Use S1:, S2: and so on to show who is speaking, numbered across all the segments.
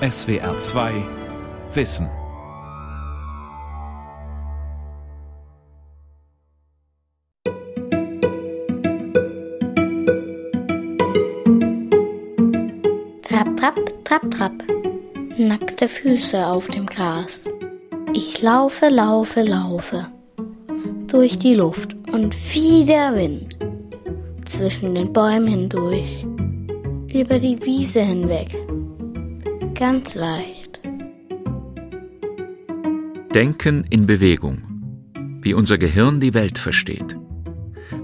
S1: SWR 2 Wissen.
S2: Trap, trap, trap, trap. Nackte Füße auf dem Gras. Ich laufe, laufe, laufe. Durch die Luft und wie der Wind. Zwischen den Bäumen hindurch. Über die Wiese hinweg. Ganz leicht.
S1: Denken in Bewegung. Wie unser Gehirn die Welt versteht.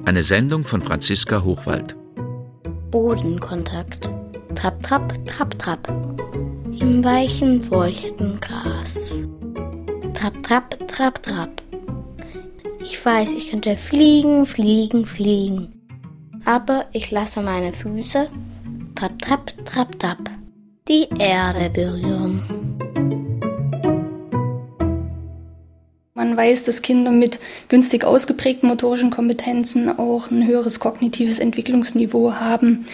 S1: Eine Sendung von Franziska Hochwald.
S2: Bodenkontakt. Trapp, trapp, trapp, trapp. Im weichen, feuchten Gras. Trapp, trapp, trapp, trapp. Ich weiß, ich könnte fliegen, fliegen, fliegen. Aber ich lasse meine Füße trapp, trapp, trapp, trapp die Erde berühren.
S3: Man weiß, dass Kinder mit günstig ausgeprägten motorischen Kompetenzen auch ein höheres kognitives Entwicklungsniveau haben.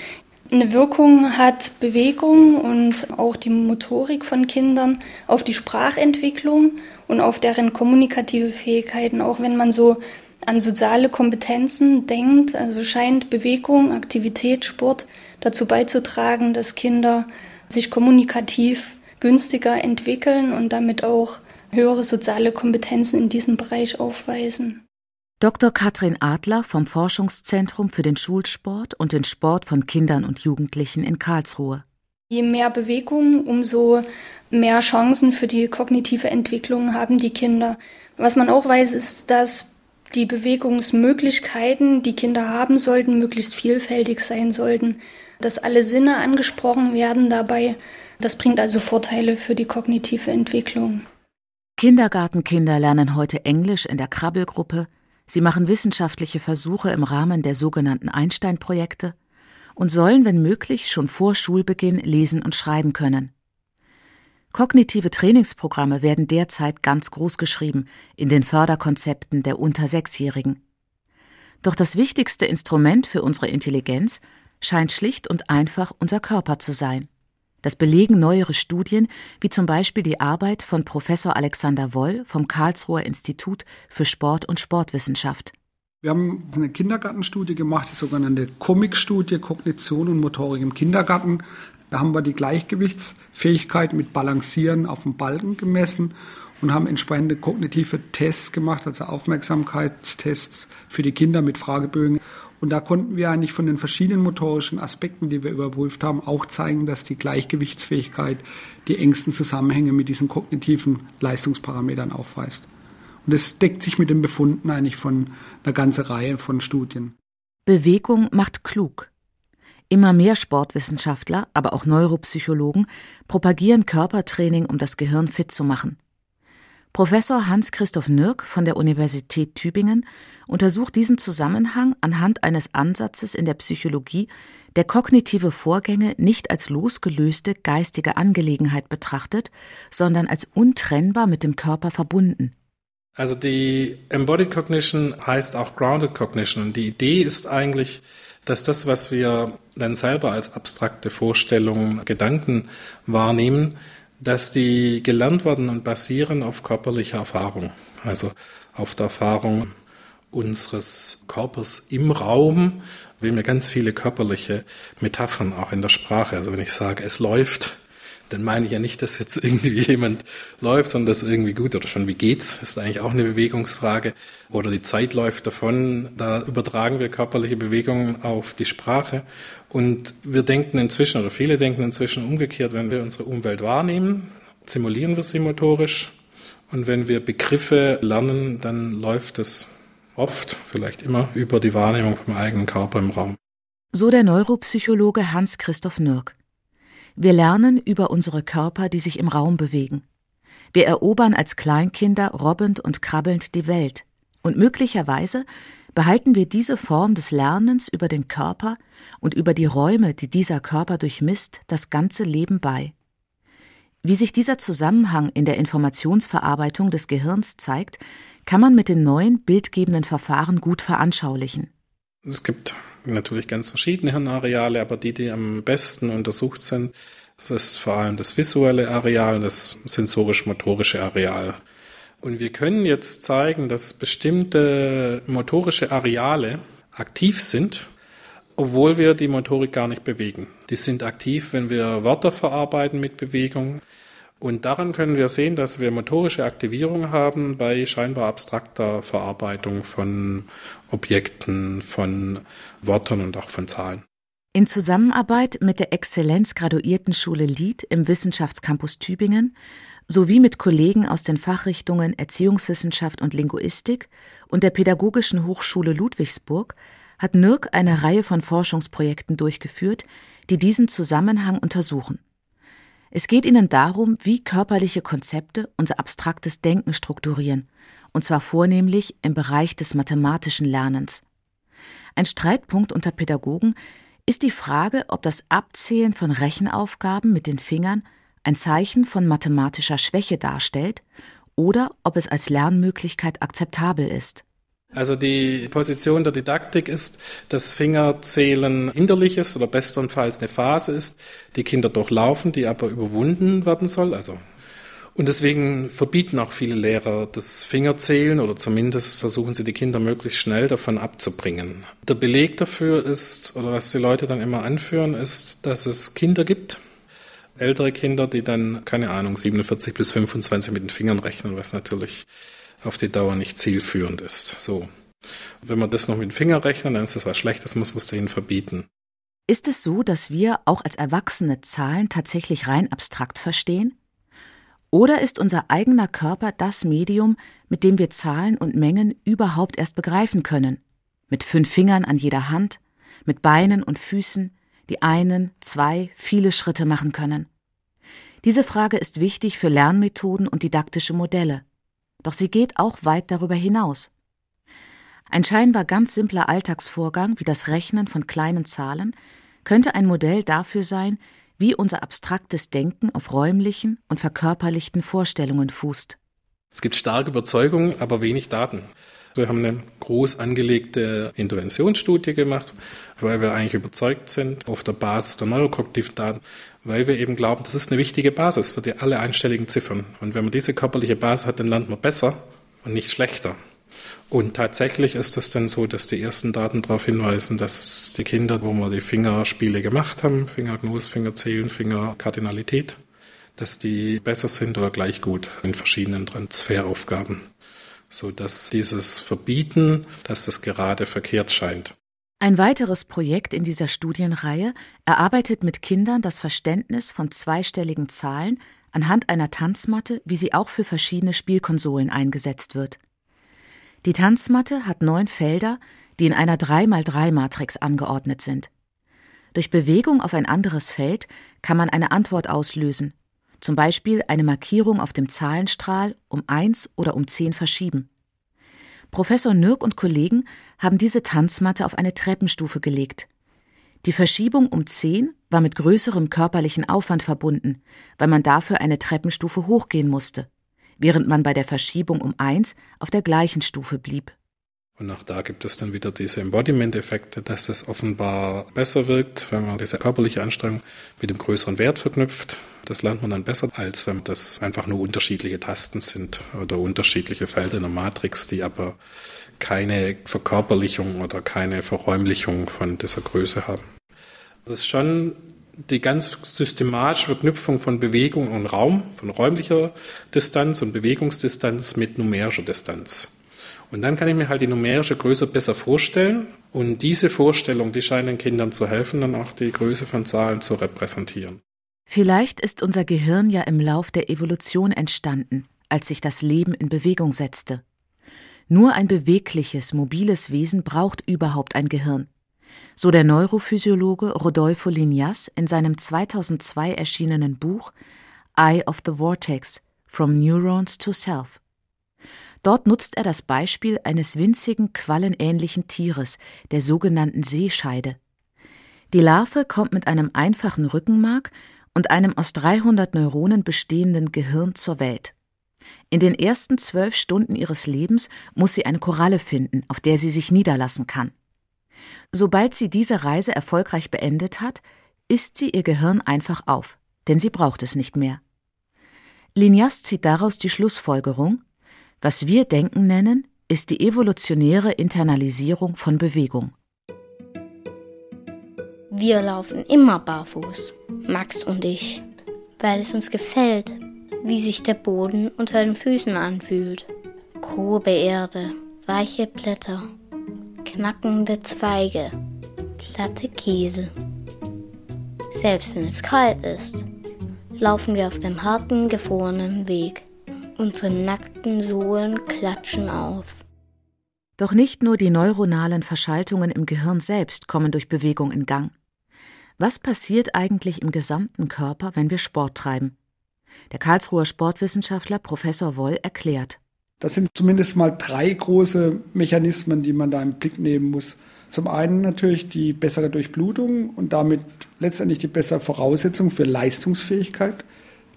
S3: Eine Wirkung hat Bewegung und auch die Motorik von Kindern auf die Sprachentwicklung und auf deren kommunikative Fähigkeiten, auch wenn man so an soziale Kompetenzen denkt, also scheint Bewegung, Aktivität, Sport dazu beizutragen, dass Kinder sich kommunikativ günstiger entwickeln und damit auch höhere soziale Kompetenzen in diesem Bereich aufweisen.
S4: Dr. Katrin Adler vom Forschungszentrum für den Schulsport und den Sport von Kindern und Jugendlichen in Karlsruhe.
S3: Je mehr Bewegung, umso mehr Chancen für die kognitive Entwicklung haben die Kinder. Was man auch weiß, ist, dass die Bewegungsmöglichkeiten, die Kinder haben sollten, möglichst vielfältig sein sollten, dass alle Sinne angesprochen werden dabei. Das bringt also Vorteile für die kognitive Entwicklung.
S4: Kindergartenkinder lernen heute Englisch in der Krabbelgruppe, sie machen wissenschaftliche Versuche im Rahmen der sogenannten Einstein-Projekte und sollen, wenn möglich, schon vor Schulbeginn lesen und schreiben können. Kognitive Trainingsprogramme werden derzeit ganz groß geschrieben in den Förderkonzepten der unter Sechsjährigen. Doch das wichtigste Instrument für unsere Intelligenz scheint schlicht und einfach unser Körper zu sein. Das belegen neuere Studien, wie zum Beispiel die Arbeit von Professor Alexander Woll vom Karlsruher Institut für Sport und Sportwissenschaft.
S5: Wir haben eine Kindergartenstudie gemacht, die sogenannte Comic-Studie Kognition und Motorik im Kindergarten. Da haben wir die Gleichgewichtsfähigkeit mit Balancieren auf dem Balken gemessen und haben entsprechende kognitive Tests gemacht, also Aufmerksamkeitstests für die Kinder mit Fragebögen. Und da konnten wir eigentlich von den verschiedenen motorischen Aspekten, die wir überprüft haben, auch zeigen, dass die Gleichgewichtsfähigkeit die engsten Zusammenhänge mit diesen kognitiven Leistungsparametern aufweist. Und das deckt sich mit den Befunden eigentlich von einer ganzen Reihe von Studien.
S4: Bewegung macht klug. Immer mehr Sportwissenschaftler, aber auch Neuropsychologen propagieren Körpertraining, um das Gehirn fit zu machen. Professor Hans-Christoph Nürk von der Universität Tübingen untersucht diesen Zusammenhang anhand eines Ansatzes in der Psychologie, der kognitive Vorgänge nicht als losgelöste geistige Angelegenheit betrachtet, sondern als untrennbar mit dem Körper verbunden.
S6: Also die Embodied Cognition heißt auch Grounded Cognition und die Idee ist eigentlich, dass das, was wir dann selber als abstrakte Vorstellungen, Gedanken wahrnehmen, dass die gelernt werden und basieren auf körperlicher Erfahrung, also auf der Erfahrung unseres Körpers im Raum. Wir haben ja ganz viele körperliche Metaphern auch in der Sprache. Also wenn ich sage, es läuft, dann meine ich ja nicht, dass jetzt irgendwie jemand läuft, sondern das irgendwie gut oder schon wie geht's, ist eigentlich auch eine Bewegungsfrage. Oder die Zeit läuft davon, da übertragen wir körperliche Bewegungen auf die Sprache. Und wir denken inzwischen, oder viele denken inzwischen umgekehrt, wenn wir unsere Umwelt wahrnehmen, simulieren wir sie motorisch. Und wenn wir Begriffe lernen, dann läuft es oft, vielleicht immer, über die Wahrnehmung vom eigenen Körper im Raum.
S4: So der Neuropsychologe Hans-Christoph Nürk. Wir lernen über unsere Körper, die sich im Raum bewegen. Wir erobern als Kleinkinder robbend und krabbelnd die Welt. Und möglicherweise behalten wir diese Form des Lernens über den Körper und über die Räume, die dieser Körper durchmisst, das ganze Leben bei. Wie sich dieser Zusammenhang in der Informationsverarbeitung des Gehirns zeigt, kann man mit den neuen bildgebenden Verfahren gut veranschaulichen.
S6: Es gibt natürlich ganz verschiedene Hirnareale, aber die, die am besten untersucht sind, Das ist vor allem das visuelle Areal, das sensorisch-motorische Areal. Und wir können jetzt zeigen, dass bestimmte motorische Areale aktiv sind, obwohl wir die Motorik gar nicht bewegen. Die sind aktiv, wenn wir Wörter verarbeiten mit Bewegung. Und daran können wir sehen, dass wir motorische Aktivierung haben bei scheinbar abstrakter Verarbeitung von Objekten, von Wörtern und auch von Zahlen.
S4: In Zusammenarbeit mit der Exzellenzgraduiertenschule Lied im Wissenschaftscampus Tübingen sowie mit Kollegen aus den Fachrichtungen Erziehungswissenschaft und Linguistik und der Pädagogischen Hochschule Ludwigsburg hat NIRK eine Reihe von Forschungsprojekten durchgeführt, die diesen Zusammenhang untersuchen. Es geht ihnen darum, wie körperliche Konzepte unser abstraktes Denken strukturieren, und zwar vornehmlich im Bereich des mathematischen Lernens. Ein Streitpunkt unter Pädagogen ist die Frage, ob das Abzählen von Rechenaufgaben mit den Fingern ein Zeichen von mathematischer Schwäche darstellt oder ob es als Lernmöglichkeit akzeptabel ist.
S6: Also die Position der Didaktik ist, dass Fingerzählen hinderlich ist oder bestenfalls eine Phase ist, die Kinder durchlaufen, die aber überwunden werden soll. Also und deswegen verbieten auch viele Lehrer das Fingerzählen oder zumindest versuchen sie die Kinder möglichst schnell davon abzubringen. Der Beleg dafür ist, oder was die Leute dann immer anführen, ist, dass es Kinder gibt, ältere Kinder, die dann, keine Ahnung, 47 bis 25 mit den Fingern rechnen, was natürlich auf die Dauer nicht zielführend ist. So. Wenn man das noch mit dem Finger rechnen, dann ist das was Schlechtes, muss man es denen verbieten.
S4: Ist es so, dass wir auch als Erwachsene Zahlen tatsächlich rein abstrakt verstehen? Oder ist unser eigener Körper das Medium, mit dem wir Zahlen und Mengen überhaupt erst begreifen können? Mit fünf Fingern an jeder Hand, mit Beinen und Füßen, die einen, zwei, viele Schritte machen können. Diese Frage ist wichtig für Lernmethoden und didaktische Modelle. Doch sie geht auch weit darüber hinaus. Ein scheinbar ganz simpler Alltagsvorgang wie das Rechnen von kleinen Zahlen könnte ein Modell dafür sein, wie unser abstraktes Denken auf räumlichen und verkörperlichten Vorstellungen fußt.
S6: Es gibt starke Überzeugungen, aber wenig Daten. Wir haben eine groß angelegte Interventionsstudie gemacht, weil wir eigentlich überzeugt sind, auf der Basis der neurokognitiven Daten, weil wir eben glauben, das ist eine wichtige Basis für die alle einstelligen Ziffern. Und wenn man diese körperliche Basis hat, dann lernt man besser und nicht schlechter. Und tatsächlich ist es dann so, dass die ersten Daten darauf hinweisen, dass die Kinder, wo wir die Fingerspiele gemacht haben, Fingergnose, Fingerzählen, Fingerkardinalität, dass die besser sind oder gleich gut in verschiedenen Transferaufgaben. So dass dieses Verbieten, dass das gerade verkehrt scheint.
S4: Ein weiteres Projekt in dieser Studienreihe erarbeitet mit Kindern das Verständnis von zweistelligen Zahlen anhand einer Tanzmatte, wie sie auch für verschiedene Spielkonsolen eingesetzt wird. Die Tanzmatte hat neun Felder, die in einer 3x3-Matrix angeordnet sind. Durch Bewegung auf ein anderes Feld kann man eine Antwort auslösen, zum Beispiel eine Markierung auf dem Zahlenstrahl um 1 oder um 10 verschieben. Professor Nürk und Kollegen haben diese Tanzmatte auf eine Treppenstufe gelegt. Die Verschiebung um 10 war mit größerem körperlichen Aufwand verbunden, weil man dafür eine Treppenstufe hochgehen musste während man bei der Verschiebung um eins auf der gleichen Stufe blieb.
S6: Und auch da gibt es dann wieder diese Embodiment-Effekte, dass es offenbar besser wirkt, wenn man diese körperliche Anstrengung mit dem größeren Wert verknüpft. Das lernt man dann besser, als wenn das einfach nur unterschiedliche Tasten sind oder unterschiedliche Felder in der Matrix, die aber keine Verkörperlichung oder keine Verräumlichung von dieser Größe haben. Das ist schon die ganz systematische Verknüpfung von Bewegung und Raum, von räumlicher Distanz und Bewegungsdistanz mit numerischer Distanz. Und dann kann ich mir halt die numerische Größe besser vorstellen. Und diese Vorstellung, die scheint den Kindern zu helfen, dann auch die Größe von Zahlen zu repräsentieren.
S4: Vielleicht ist unser Gehirn ja im Lauf der Evolution entstanden, als sich das Leben in Bewegung setzte. Nur ein bewegliches, mobiles Wesen braucht überhaupt ein Gehirn so der Neurophysiologe Rodolfo Lignas in seinem 2002 erschienenen Buch Eye of the Vortex From Neurons to Self. Dort nutzt er das Beispiel eines winzigen, quallenähnlichen Tieres, der sogenannten Seescheide. Die Larve kommt mit einem einfachen Rückenmark und einem aus 300 Neuronen bestehenden Gehirn zur Welt. In den ersten zwölf Stunden ihres Lebens muss sie eine Koralle finden, auf der sie sich niederlassen kann. Sobald sie diese Reise erfolgreich beendet hat, isst sie ihr Gehirn einfach auf. denn sie braucht es nicht mehr. Linias zieht daraus die Schlussfolgerung, was wir Denken nennen, ist die evolutionäre Internalisierung von Bewegung.
S2: Wir laufen immer barfuß, Max und ich, weil es uns gefällt, wie sich der Boden unter den Füßen anfühlt. Grobe Erde, weiche Blätter, knackende Zweige, glatte Käse. Selbst wenn es kalt ist, laufen wir auf dem harten, gefrorenen Weg. Unsere nackten Sohlen klatschen auf.
S4: Doch nicht nur die neuronalen Verschaltungen im Gehirn selbst kommen durch Bewegung in Gang. Was passiert eigentlich im gesamten Körper, wenn wir Sport treiben? Der Karlsruher Sportwissenschaftler Professor Woll erklärt.
S5: Das sind zumindest mal drei große Mechanismen, die man da im Blick nehmen muss. Zum einen natürlich die bessere Durchblutung und damit letztendlich die bessere Voraussetzung für Leistungsfähigkeit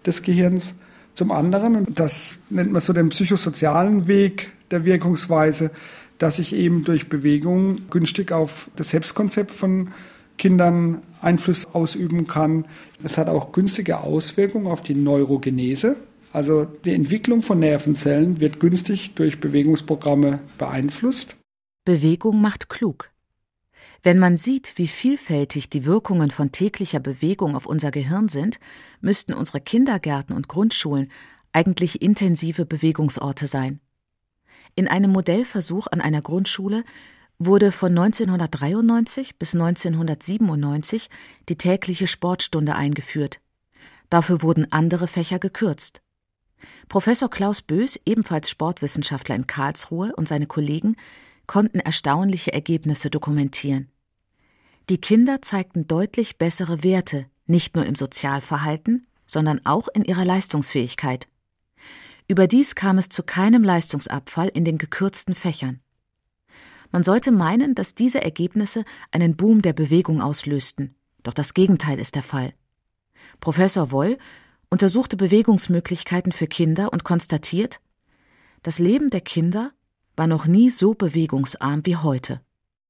S5: des Gehirns. Zum anderen, und das nennt man so den psychosozialen Weg der Wirkungsweise, dass ich eben durch Bewegung günstig auf das Selbstkonzept von Kindern Einfluss ausüben kann. Es hat auch günstige Auswirkungen auf die Neurogenese. Also die Entwicklung von Nervenzellen wird günstig durch Bewegungsprogramme beeinflusst.
S4: Bewegung macht klug. Wenn man sieht, wie vielfältig die Wirkungen von täglicher Bewegung auf unser Gehirn sind, müssten unsere Kindergärten und Grundschulen eigentlich intensive Bewegungsorte sein. In einem Modellversuch an einer Grundschule wurde von 1993 bis 1997 die tägliche Sportstunde eingeführt. Dafür wurden andere Fächer gekürzt. Professor Klaus Bös, ebenfalls Sportwissenschaftler in Karlsruhe, und seine Kollegen konnten erstaunliche Ergebnisse dokumentieren. Die Kinder zeigten deutlich bessere Werte, nicht nur im Sozialverhalten, sondern auch in ihrer Leistungsfähigkeit. Überdies kam es zu keinem Leistungsabfall in den gekürzten Fächern. Man sollte meinen, dass diese Ergebnisse einen Boom der Bewegung auslösten, doch das Gegenteil ist der Fall. Professor Woll untersuchte Bewegungsmöglichkeiten für Kinder und konstatiert, das Leben der Kinder war noch nie so bewegungsarm wie heute.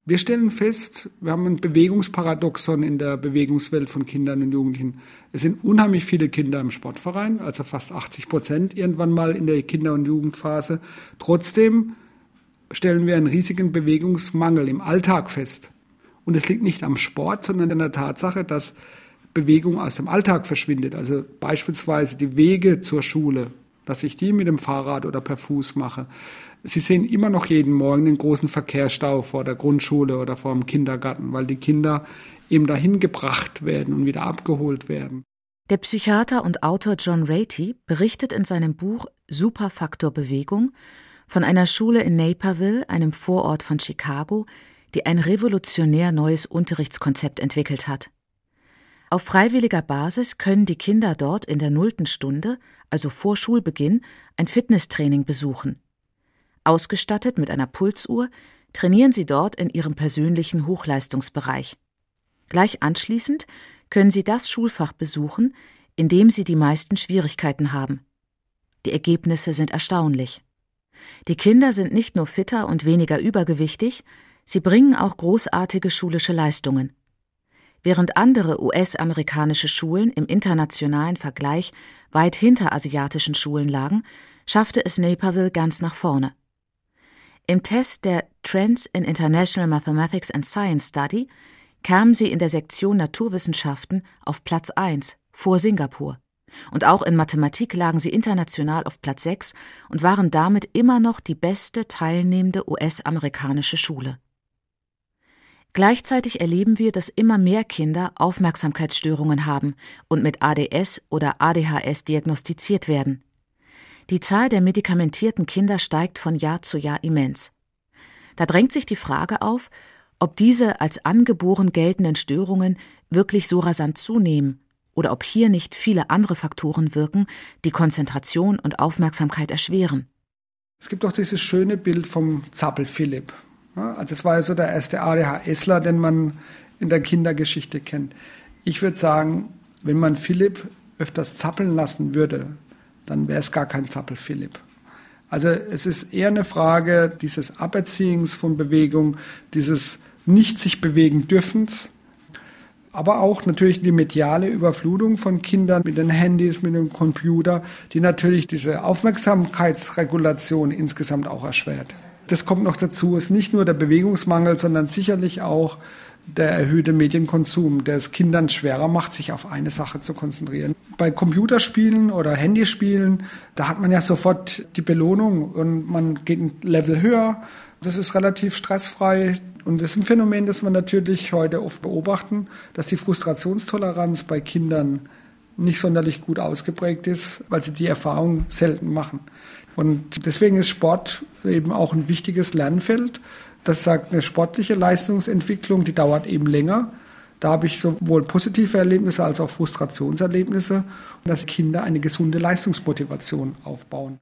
S5: Wir stellen fest, wir haben ein Bewegungsparadoxon in der Bewegungswelt von Kindern und Jugendlichen. Es sind unheimlich viele Kinder im Sportverein, also fast 80 Prozent irgendwann mal in der Kinder- und Jugendphase. Trotzdem stellen wir einen riesigen Bewegungsmangel im Alltag fest. Und es liegt nicht am Sport, sondern an der Tatsache, dass Bewegung aus dem Alltag verschwindet. Also beispielsweise die Wege zur Schule, dass ich die mit dem Fahrrad oder per Fuß mache. Sie sehen immer noch jeden Morgen den großen Verkehrsstau vor der Grundschule oder vor dem Kindergarten, weil die Kinder eben dahin gebracht werden und wieder abgeholt werden.
S4: Der Psychiater und Autor John Ratey berichtet in seinem Buch Superfaktor Bewegung von einer Schule in Naperville, einem Vorort von Chicago, die ein revolutionär neues Unterrichtskonzept entwickelt hat. Auf freiwilliger Basis können die Kinder dort in der nullten Stunde, also vor Schulbeginn, ein Fitnesstraining besuchen. Ausgestattet mit einer Pulsuhr trainieren sie dort in ihrem persönlichen Hochleistungsbereich. Gleich anschließend können sie das Schulfach besuchen, in dem sie die meisten Schwierigkeiten haben. Die Ergebnisse sind erstaunlich. Die Kinder sind nicht nur fitter und weniger übergewichtig, sie bringen auch großartige schulische Leistungen. Während andere US-amerikanische Schulen im internationalen Vergleich weit hinter asiatischen Schulen lagen, schaffte es Naperville ganz nach vorne. Im Test der Trends in International Mathematics and Science Study kamen sie in der Sektion Naturwissenschaften auf Platz 1 vor Singapur. Und auch in Mathematik lagen sie international auf Platz 6 und waren damit immer noch die beste teilnehmende US-amerikanische Schule. Gleichzeitig erleben wir, dass immer mehr Kinder Aufmerksamkeitsstörungen haben und mit ADS oder ADHS diagnostiziert werden. Die Zahl der medikamentierten Kinder steigt von Jahr zu Jahr immens. Da drängt sich die Frage auf, ob diese als angeboren geltenden Störungen wirklich so rasant zunehmen oder ob hier nicht viele andere Faktoren wirken, die Konzentration und Aufmerksamkeit erschweren.
S5: Es gibt auch dieses schöne Bild vom Zappel Philipp. Also das war ja so der erste ADHSler, den man in der Kindergeschichte kennt. Ich würde sagen, wenn man Philipp öfters zappeln lassen würde, dann wäre es gar kein Zappel Philipp. Also es ist eher eine Frage dieses Aberziehens von Bewegung, dieses nicht sich bewegen dürfens, aber auch natürlich die mediale Überflutung von Kindern mit den Handys, mit dem Computer, die natürlich diese Aufmerksamkeitsregulation insgesamt auch erschwert. Das kommt noch dazu, ist nicht nur der Bewegungsmangel, sondern sicherlich auch der erhöhte Medienkonsum, der es Kindern schwerer macht, sich auf eine Sache zu konzentrieren. Bei Computerspielen oder Handyspielen, da hat man ja sofort die Belohnung und man geht ein Level höher. Das ist relativ stressfrei. Und das ist ein Phänomen, das wir natürlich heute oft beobachten, dass die Frustrationstoleranz bei Kindern nicht sonderlich gut ausgeprägt ist, weil sie die Erfahrung selten machen. Und deswegen ist Sport eben auch ein wichtiges Lernfeld. Das sagt eine sportliche Leistungsentwicklung, die dauert eben länger. Da habe ich sowohl positive Erlebnisse als auch Frustrationserlebnisse, dass Kinder eine gesunde Leistungsmotivation aufbauen.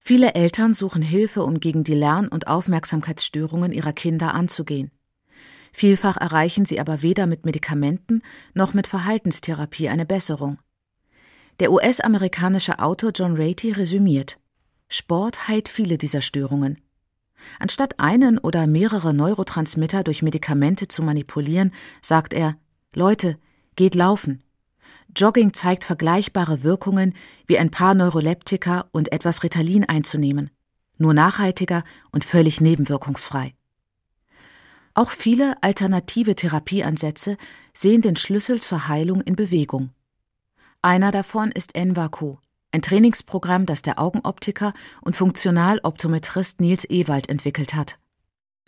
S4: Viele Eltern suchen Hilfe, um gegen die Lern- und Aufmerksamkeitsstörungen ihrer Kinder anzugehen. Vielfach erreichen sie aber weder mit Medikamenten noch mit Verhaltenstherapie eine Besserung. Der US-amerikanische Autor John Ratey resümiert: Sport heilt viele dieser Störungen. Anstatt einen oder mehrere Neurotransmitter durch Medikamente zu manipulieren, sagt er: Leute, geht laufen. Jogging zeigt vergleichbare Wirkungen wie ein paar Neuroleptika und etwas Ritalin einzunehmen, nur nachhaltiger und völlig nebenwirkungsfrei. Auch viele alternative Therapieansätze sehen den Schlüssel zur Heilung in Bewegung. Einer davon ist Envaco, ein Trainingsprogramm, das der Augenoptiker und Funktionaloptometrist Nils Ewald entwickelt hat.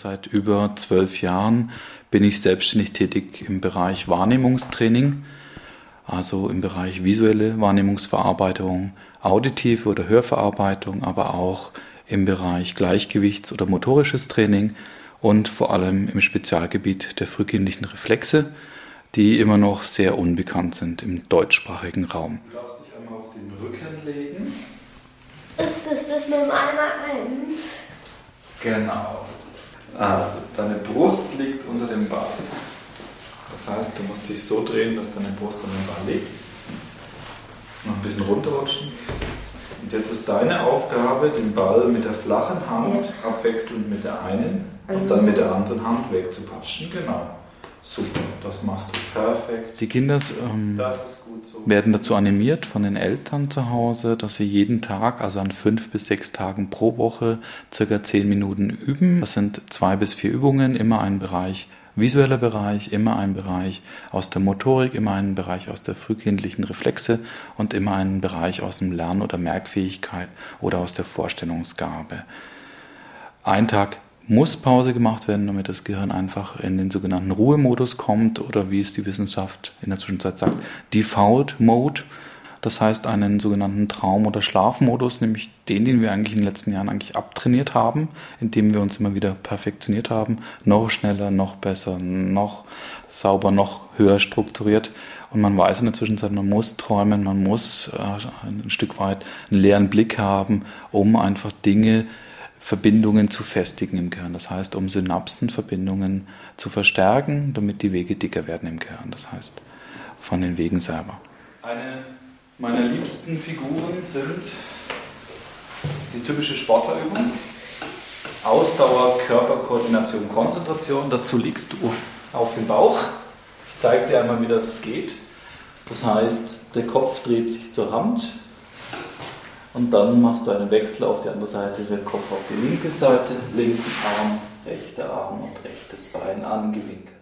S7: Seit über zwölf Jahren bin ich selbstständig tätig im Bereich Wahrnehmungstraining also im Bereich visuelle Wahrnehmungsverarbeitung, auditive oder Hörverarbeitung, aber auch im Bereich Gleichgewichts- oder motorisches Training und vor allem im Spezialgebiet der frühkindlichen Reflexe, die immer noch sehr unbekannt sind im deutschsprachigen Raum. Du darfst dich einmal auf den Rücken legen.
S2: Ist das das mit dem Eimer 1?
S7: Genau. Also, deine Brust liegt unter dem Bauch. Das heißt, du musst dich so drehen, dass deine Brust an den Ball liegt. Noch ein bisschen runterrutschen. Und jetzt ist deine Aufgabe, den Ball mit der flachen Hand ja. abwechselnd mit der einen also und dann mit der anderen Hand wegzupatschen. Genau. Super, das machst du perfekt. Die Kinder ähm, so. werden dazu animiert von den Eltern zu Hause, dass sie jeden Tag, also an fünf bis sechs Tagen pro Woche, circa zehn Minuten üben. Das sind zwei bis vier Übungen, immer ein Bereich visueller Bereich, immer ein Bereich aus der Motorik, immer ein Bereich aus der frühkindlichen Reflexe und immer ein Bereich aus dem Lern- oder Merkfähigkeit oder aus der Vorstellungsgabe. Ein Tag muss Pause gemacht werden, damit das Gehirn einfach in den sogenannten Ruhemodus kommt oder wie es die Wissenschaft in der Zwischenzeit sagt, Default Mode. Das heißt einen sogenannten Traum- oder Schlafmodus, nämlich den, den wir eigentlich in den letzten Jahren eigentlich abtrainiert haben, indem wir uns immer wieder perfektioniert haben, noch schneller, noch besser, noch sauber, noch höher strukturiert. Und man weiß in der Zwischenzeit, man muss träumen, man muss äh, ein Stück weit einen leeren Blick haben, um einfach Dinge, Verbindungen zu festigen im Gehirn. Das heißt, um Synapsenverbindungen zu verstärken, damit die Wege dicker werden im Gehirn. Das heißt, von den Wegen selber. Eine meine liebsten Figuren sind die typische Sportlerübung. Ausdauer, Körperkoordination, Konzentration. Dazu liegst du auf dem Bauch. Ich zeige dir einmal, wie das geht. Das heißt, der Kopf dreht sich zur Hand und dann machst du einen Wechsel auf die andere Seite, der Kopf auf die linke Seite, linken Arm, rechter Arm und rechtes Bein angewinkelt.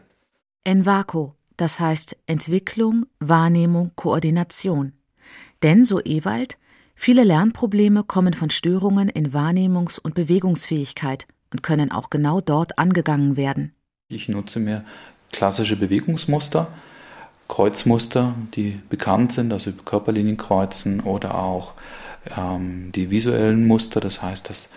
S4: Envaco, das heißt Entwicklung, Wahrnehmung, Koordination. Denn, so Ewald, viele Lernprobleme kommen von Störungen in Wahrnehmungs- und Bewegungsfähigkeit und können auch genau dort angegangen werden.
S7: Ich nutze mehr klassische Bewegungsmuster, Kreuzmuster, die bekannt sind, also über Körperlinienkreuzen oder auch ähm, die visuellen Muster, das heißt, dass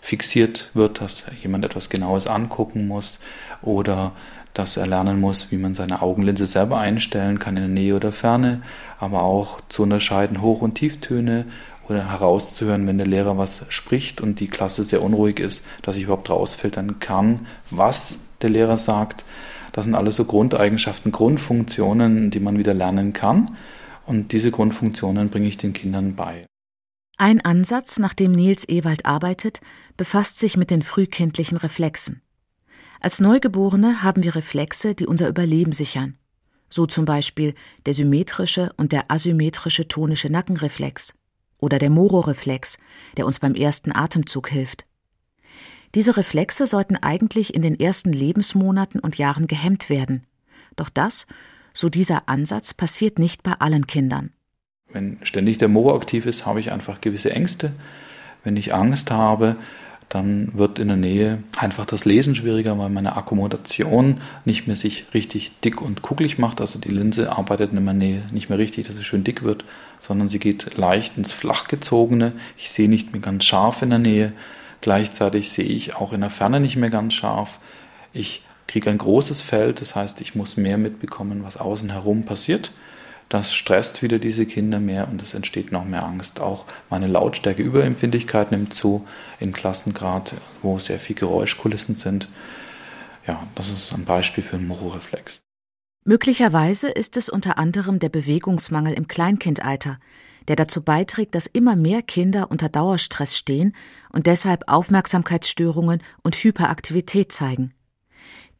S7: fixiert wird, dass jemand etwas Genaues angucken muss oder dass er lernen muss, wie man seine Augenlinse selber einstellen kann in der Nähe oder Ferne, aber auch zu unterscheiden Hoch- und Tieftöne oder herauszuhören, wenn der Lehrer was spricht und die Klasse sehr unruhig ist, dass ich überhaupt rausfiltern kann, was der Lehrer sagt. Das sind alles so Grundeigenschaften, Grundfunktionen, die man wieder lernen kann. Und diese Grundfunktionen bringe ich den Kindern bei.
S4: Ein Ansatz, nach dem Nils Ewald arbeitet, befasst sich mit den frühkindlichen Reflexen. Als Neugeborene haben wir Reflexe, die unser Überleben sichern. so zum Beispiel der symmetrische und der asymmetrische tonische Nackenreflex oder der Moro-Reflex, der uns beim ersten Atemzug hilft. Diese Reflexe sollten eigentlich in den ersten Lebensmonaten und Jahren gehemmt werden. Doch das, so dieser Ansatz, passiert nicht bei allen Kindern.
S7: Wenn ständig der Moro aktiv ist, habe ich einfach gewisse Ängste. Wenn ich Angst habe, dann wird in der Nähe einfach das Lesen schwieriger, weil meine Akkommodation nicht mehr sich richtig dick und kugelig macht. Also die Linse arbeitet in der Nähe nicht mehr richtig, dass sie schön dick wird, sondern sie geht leicht ins Flachgezogene. Ich sehe nicht mehr ganz scharf in der Nähe. Gleichzeitig sehe ich auch in der Ferne nicht mehr ganz scharf. Ich kriege ein großes Feld, das heißt, ich muss mehr mitbekommen, was außen herum passiert. Das stresst wieder diese Kinder mehr und es entsteht noch mehr Angst. Auch meine Lautstärke Überempfindlichkeit nimmt zu in Klassengrad, wo sehr viel Geräuschkulissen sind. Ja, das ist ein Beispiel für einen Mororeflex.
S4: Möglicherweise ist es unter anderem der Bewegungsmangel im Kleinkindalter, der dazu beiträgt, dass immer mehr Kinder unter Dauerstress stehen und deshalb Aufmerksamkeitsstörungen und Hyperaktivität zeigen.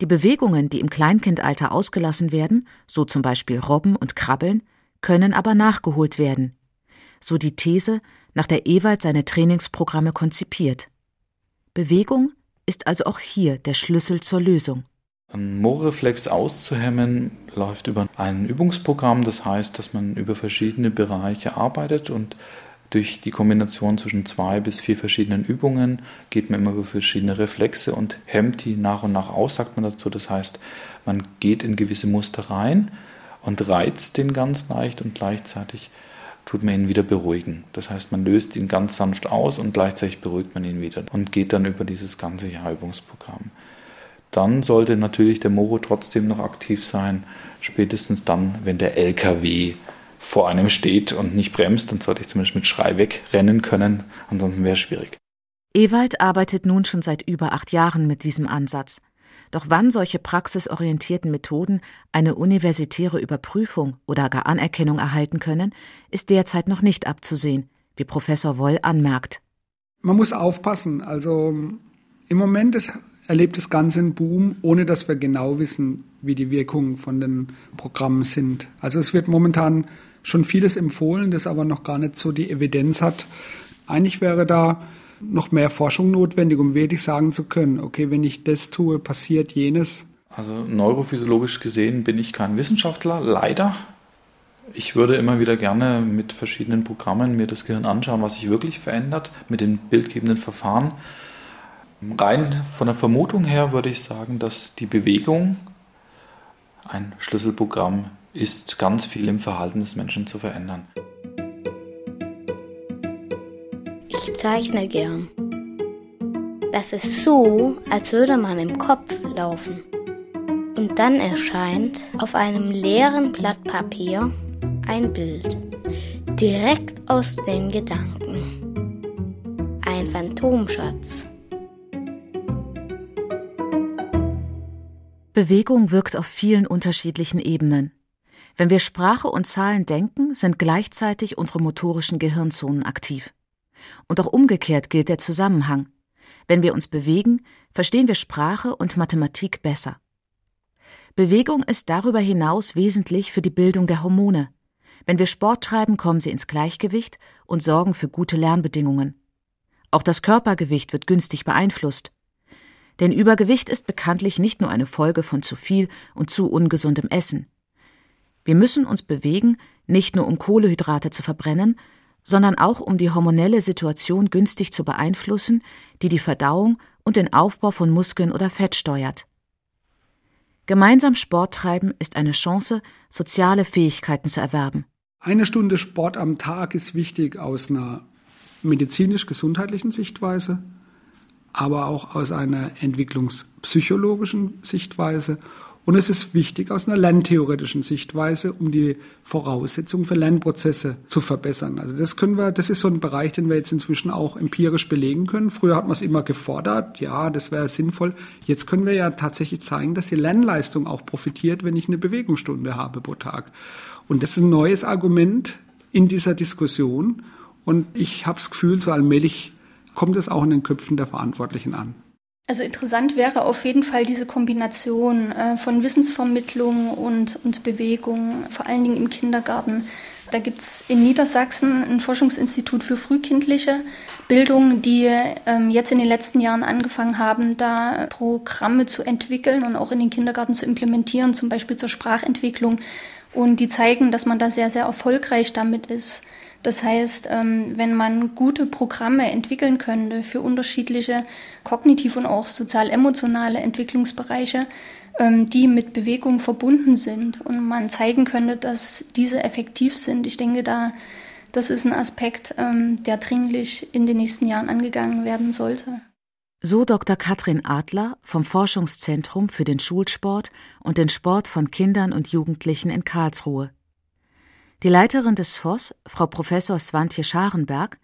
S4: Die Bewegungen, die im Kleinkindalter ausgelassen werden, so zum Beispiel Robben und Krabbeln, können aber nachgeholt werden. So die These, nach der Ewald seine Trainingsprogramme konzipiert. Bewegung ist also auch hier der Schlüssel zur Lösung.
S7: Ein Moorreflex auszuhemmen läuft über ein Übungsprogramm, das heißt, dass man über verschiedene Bereiche arbeitet und durch die Kombination zwischen zwei bis vier verschiedenen Übungen geht man immer über verschiedene Reflexe und hemmt die nach und nach aus, sagt man dazu. Das heißt, man geht in gewisse Muster rein und reizt den ganz leicht und gleichzeitig tut man ihn wieder beruhigen. Das heißt, man löst ihn ganz sanft aus und gleichzeitig beruhigt man ihn wieder und geht dann über dieses ganze Jahr Übungsprogramm. Dann sollte natürlich der Moro trotzdem noch aktiv sein, spätestens dann, wenn der LKW vor einem steht und nicht bremst, dann sollte ich zumindest mit Schrei wegrennen können, ansonsten wäre es schwierig.
S4: Ewald arbeitet nun schon seit über acht Jahren mit diesem Ansatz. Doch wann solche praxisorientierten Methoden eine universitäre Überprüfung oder gar Anerkennung erhalten können, ist derzeit noch nicht abzusehen, wie Professor Woll anmerkt.
S5: Man muss aufpassen. Also im Moment erlebt das Ganze einen Boom, ohne dass wir genau wissen, wie die Wirkungen von den Programmen sind. Also es wird momentan schon vieles empfohlen, das aber noch gar nicht so die Evidenz hat. Eigentlich wäre da noch mehr Forschung notwendig, um wirklich sagen zu können, okay, wenn ich das tue, passiert jenes.
S7: Also neurophysiologisch gesehen bin ich kein Wissenschaftler, leider. Ich würde immer wieder gerne mit verschiedenen Programmen mir das Gehirn anschauen, was sich wirklich verändert mit den bildgebenden Verfahren. Rein von der Vermutung her würde ich sagen, dass die Bewegung ein Schlüsselprogramm ist, ganz viel im Verhalten des Menschen zu verändern.
S2: Ich zeichne gern. Das ist so, als würde man im Kopf laufen. Und dann erscheint auf einem leeren Blatt Papier ein Bild. Direkt aus den Gedanken. Ein Phantomschatz.
S4: Bewegung wirkt auf vielen unterschiedlichen Ebenen. Wenn wir Sprache und Zahlen denken, sind gleichzeitig unsere motorischen Gehirnzonen aktiv. Und auch umgekehrt gilt der Zusammenhang. Wenn wir uns bewegen, verstehen wir Sprache und Mathematik besser. Bewegung ist darüber hinaus wesentlich für die Bildung der Hormone. Wenn wir Sport treiben, kommen sie ins Gleichgewicht und sorgen für gute Lernbedingungen. Auch das Körpergewicht wird günstig beeinflusst. Denn Übergewicht ist bekanntlich nicht nur eine Folge von zu viel und zu ungesundem Essen. Wir müssen uns bewegen, nicht nur um Kohlehydrate zu verbrennen, sondern auch um die hormonelle Situation günstig zu beeinflussen, die die Verdauung und den Aufbau von Muskeln oder Fett steuert. Gemeinsam Sport treiben ist eine Chance, soziale Fähigkeiten zu erwerben.
S5: Eine Stunde Sport am Tag ist wichtig aus einer medizinisch-gesundheitlichen Sichtweise, aber auch aus einer entwicklungspsychologischen Sichtweise und es ist wichtig aus einer lerntheoretischen Sichtweise, um die Voraussetzungen für Lernprozesse zu verbessern. Also das können wir, das ist so ein Bereich, den wir jetzt inzwischen auch empirisch belegen können. Früher hat man es immer gefordert, ja, das wäre sinnvoll. Jetzt können wir ja tatsächlich zeigen, dass die Lernleistung auch profitiert, wenn ich eine Bewegungsstunde habe pro Tag. Und das ist ein neues Argument in dieser Diskussion. Und ich habe das Gefühl, so allmählich kommt es auch in den Köpfen der Verantwortlichen an.
S3: Also interessant wäre auf jeden Fall diese Kombination äh, von Wissensvermittlung und, und Bewegung, vor allen Dingen im Kindergarten. Da gibt es in Niedersachsen ein Forschungsinstitut für frühkindliche Bildung, die ähm, jetzt in den letzten Jahren angefangen haben, da Programme zu entwickeln und auch in den Kindergarten zu implementieren, zum Beispiel zur Sprachentwicklung. Und die zeigen, dass man da sehr, sehr erfolgreich damit ist. Das heißt, ähm, wenn man gute Programme entwickeln könnte für unterschiedliche kognitiv und auch sozial-emotionale Entwicklungsbereiche, ähm, die mit Bewegung verbunden sind und man zeigen könnte, dass diese effektiv sind, ich denke, da das ist ein Aspekt, ähm, der dringlich in den nächsten Jahren angegangen werden sollte.
S4: So Dr. Katrin Adler vom Forschungszentrum für den Schulsport und den Sport von Kindern und Jugendlichen in Karlsruhe. Die Leiterin des FOS, Frau Professor Swantje Scharenberg,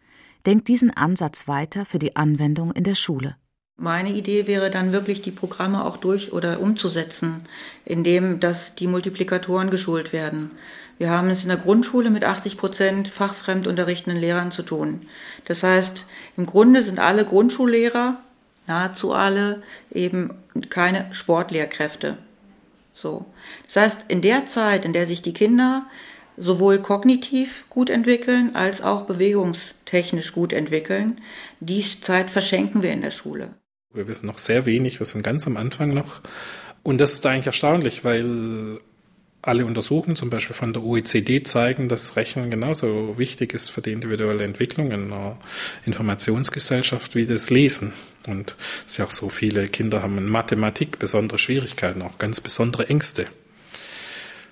S4: denkt diesen Ansatz weiter für die Anwendung in der Schule.
S8: Meine Idee wäre dann wirklich, die Programme auch durch oder umzusetzen, indem dass die Multiplikatoren geschult werden. Wir haben es in der Grundschule mit 80 Prozent fachfremd unterrichtenden Lehrern zu tun. Das heißt, im Grunde sind alle Grundschullehrer, nahezu alle, eben keine Sportlehrkräfte. So. Das heißt, in der Zeit, in der sich die Kinder sowohl kognitiv gut entwickeln als auch bewegungstechnisch gut entwickeln. Die Zeit verschenken wir in der Schule.
S6: Wir wissen noch sehr wenig, wir sind ganz am Anfang noch. Und das ist eigentlich erstaunlich, weil alle Untersuchungen, zum Beispiel von der OECD, zeigen, dass Rechnen genauso wichtig ist für die individuelle Entwicklung in einer Informationsgesellschaft wie das Lesen. Und es ist ja auch so, viele Kinder haben in Mathematik besondere Schwierigkeiten, auch ganz besondere Ängste.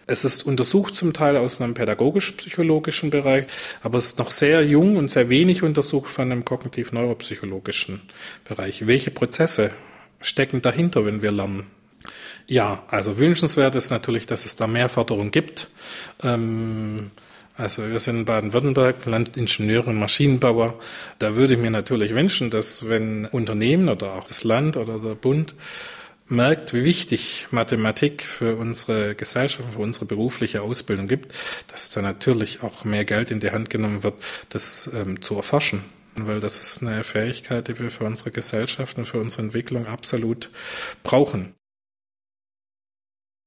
S6: Es ist untersucht zum Teil aus einem pädagogisch-psychologischen Bereich, aber es ist noch sehr jung und sehr wenig untersucht von einem kognitiv-neuropsychologischen Bereich. Welche Prozesse stecken dahinter, wenn wir lernen? Ja, also wünschenswert ist natürlich, dass es da mehr Förderung gibt. Ähm, also wir sind in Baden-Württemberg, Landingenieure und Maschinenbauer. Da würde ich mir natürlich wünschen, dass wenn Unternehmen oder auch das Land oder der Bund merkt, wie wichtig Mathematik für unsere Gesellschaft, für unsere berufliche Ausbildung gibt, dass da natürlich auch mehr Geld in die Hand genommen wird, das ähm, zu erforschen. Weil das ist eine Fähigkeit, die wir für unsere Gesellschaft und für unsere Entwicklung absolut brauchen.